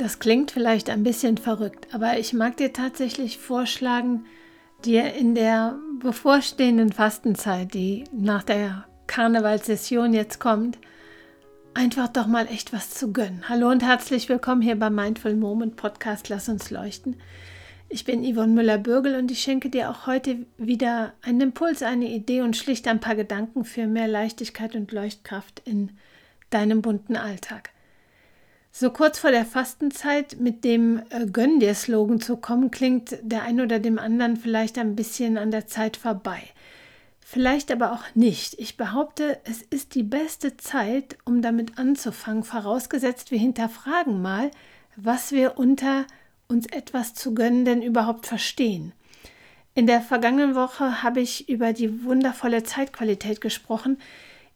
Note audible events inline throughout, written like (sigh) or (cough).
Das klingt vielleicht ein bisschen verrückt, aber ich mag dir tatsächlich vorschlagen, dir in der bevorstehenden Fastenzeit, die nach der Karnevalssession jetzt kommt, einfach doch mal echt was zu gönnen. Hallo und herzlich willkommen hier beim Mindful Moment Podcast Lass uns leuchten. Ich bin Yvonne Müller-Bürgel und ich schenke dir auch heute wieder einen Impuls, eine Idee und schlicht ein paar Gedanken für mehr Leichtigkeit und Leuchtkraft in deinem bunten Alltag. So kurz vor der Fastenzeit mit dem äh, Gönn dir Slogan zu kommen, klingt der ein oder dem anderen vielleicht ein bisschen an der Zeit vorbei. Vielleicht aber auch nicht. Ich behaupte, es ist die beste Zeit, um damit anzufangen, vorausgesetzt wir hinterfragen mal, was wir unter uns etwas zu gönnen denn überhaupt verstehen. In der vergangenen Woche habe ich über die wundervolle Zeitqualität gesprochen,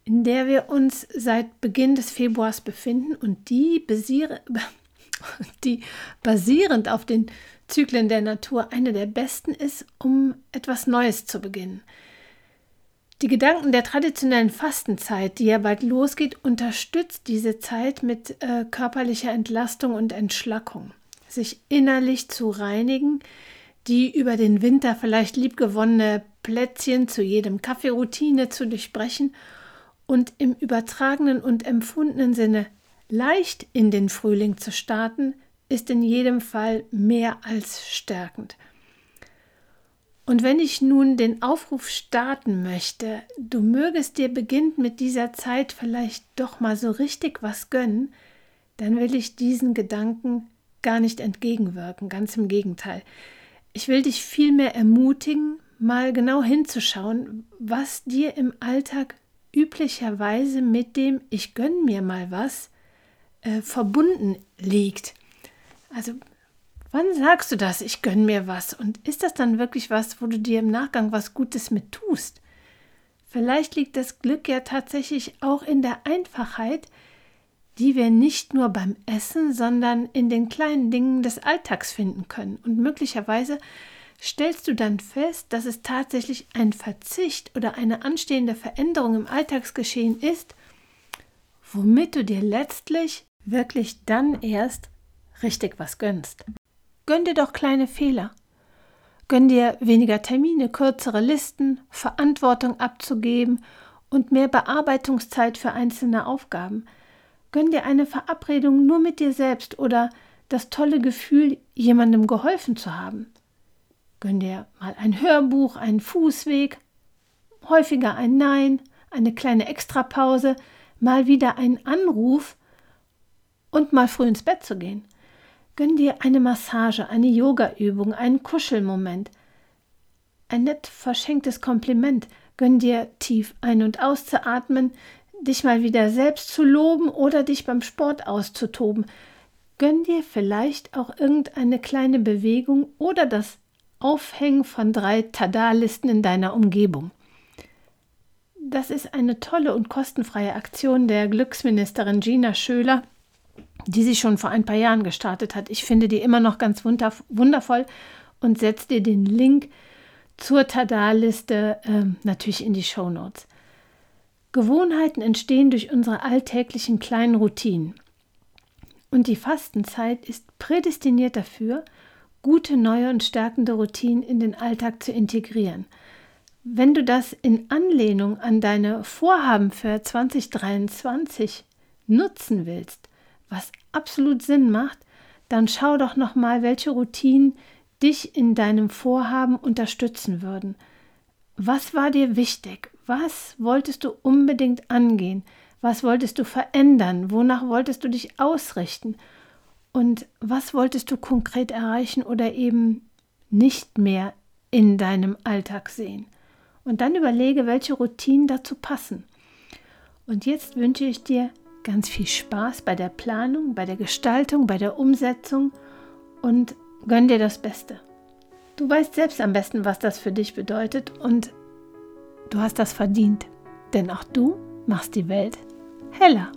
in der wir uns seit Beginn des Februars befinden und die, (laughs) die basierend auf den Zyklen der Natur eine der besten ist, um etwas Neues zu beginnen. Die Gedanken der traditionellen Fastenzeit, die ja bald losgeht, unterstützt diese Zeit mit äh, körperlicher Entlastung und Entschlackung. Sich innerlich zu reinigen, die über den Winter vielleicht liebgewonnene Plätzchen zu jedem Kaffeeroutine zu durchbrechen und im übertragenen und empfundenen Sinne leicht in den Frühling zu starten, ist in jedem Fall mehr als stärkend. Und wenn ich nun den Aufruf starten möchte, du mögest dir beginnend mit dieser Zeit vielleicht doch mal so richtig was gönnen, dann will ich diesen Gedanken gar nicht entgegenwirken, ganz im Gegenteil. Ich will dich vielmehr ermutigen, mal genau hinzuschauen, was dir im Alltag üblicherweise mit dem Ich gönn mir mal was äh, verbunden liegt. Also wann sagst du das, ich gönn mir was? Und ist das dann wirklich was, wo du dir im Nachgang was Gutes mit tust? Vielleicht liegt das Glück ja tatsächlich auch in der Einfachheit, die wir nicht nur beim Essen, sondern in den kleinen Dingen des Alltags finden können. Und möglicherweise stellst du dann fest, dass es tatsächlich ein Verzicht oder eine anstehende Veränderung im Alltagsgeschehen ist, womit du dir letztlich wirklich dann erst richtig was gönnst. Gönn dir doch kleine Fehler. Gönn dir weniger Termine, kürzere Listen, Verantwortung abzugeben und mehr Bearbeitungszeit für einzelne Aufgaben. Gönn dir eine Verabredung nur mit dir selbst oder das tolle Gefühl, jemandem geholfen zu haben. Gönn dir mal ein Hörbuch, einen Fußweg, häufiger ein Nein, eine kleine Extrapause, mal wieder einen Anruf und mal früh ins Bett zu gehen. Gönn dir eine Massage, eine Yogaübung, einen Kuschelmoment, ein nett verschenktes Kompliment. Gönn dir tief ein- und auszuatmen, dich mal wieder selbst zu loben oder dich beim Sport auszutoben. Gönn dir vielleicht auch irgendeine kleine Bewegung oder das Aufhängen von drei Tada-Listen in deiner Umgebung. Das ist eine tolle und kostenfreie Aktion der Glücksministerin Gina Schöler, die sie schon vor ein paar Jahren gestartet hat. Ich finde die immer noch ganz wundervoll und setze dir den Link zur Tada-Liste äh, natürlich in die Show Notes. Gewohnheiten entstehen durch unsere alltäglichen kleinen Routinen. Und die Fastenzeit ist prädestiniert dafür, gute, neue und stärkende Routinen in den Alltag zu integrieren. Wenn du das in Anlehnung an deine Vorhaben für 2023 nutzen willst, was absolut Sinn macht, dann schau doch noch mal, welche Routinen dich in deinem Vorhaben unterstützen würden. Was war dir wichtig? Was wolltest du unbedingt angehen? Was wolltest du verändern? Wonach wolltest du dich ausrichten? Und was wolltest du konkret erreichen oder eben nicht mehr in deinem Alltag sehen? Und dann überlege, welche Routinen dazu passen. Und jetzt wünsche ich dir ganz viel Spaß bei der Planung, bei der Gestaltung, bei der Umsetzung und gönn dir das Beste. Du weißt selbst am besten, was das für dich bedeutet und du hast das verdient, denn auch du machst die Welt heller.